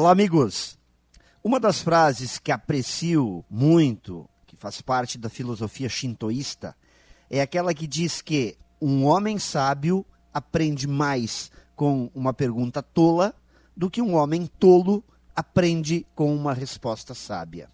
Olá, amigos. Uma das frases que aprecio muito, que faz parte da filosofia shintoísta, é aquela que diz que um homem sábio aprende mais com uma pergunta tola do que um homem tolo aprende com uma resposta sábia.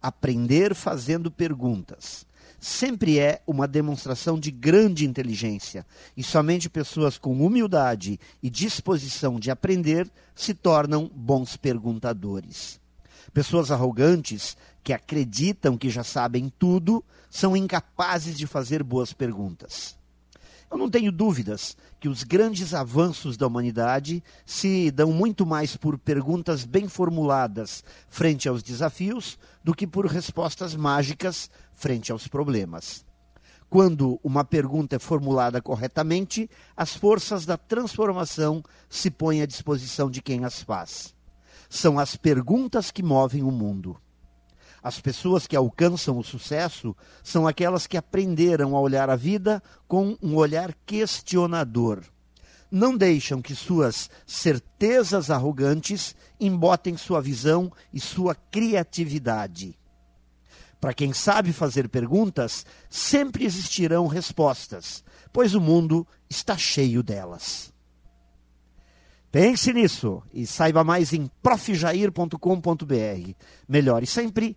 Aprender fazendo perguntas sempre é uma demonstração de grande inteligência, e somente pessoas com humildade e disposição de aprender se tornam bons perguntadores. Pessoas arrogantes que acreditam que já sabem tudo são incapazes de fazer boas perguntas. Eu não tenho dúvidas que os grandes avanços da humanidade se dão muito mais por perguntas bem formuladas frente aos desafios do que por respostas mágicas frente aos problemas. Quando uma pergunta é formulada corretamente, as forças da transformação se põem à disposição de quem as faz. São as perguntas que movem o mundo. As pessoas que alcançam o sucesso são aquelas que aprenderam a olhar a vida com um olhar questionador. Não deixam que suas certezas arrogantes embotem sua visão e sua criatividade. Para quem sabe fazer perguntas, sempre existirão respostas, pois o mundo está cheio delas. Pense nisso e saiba mais em profjair.com.br. Melhore sempre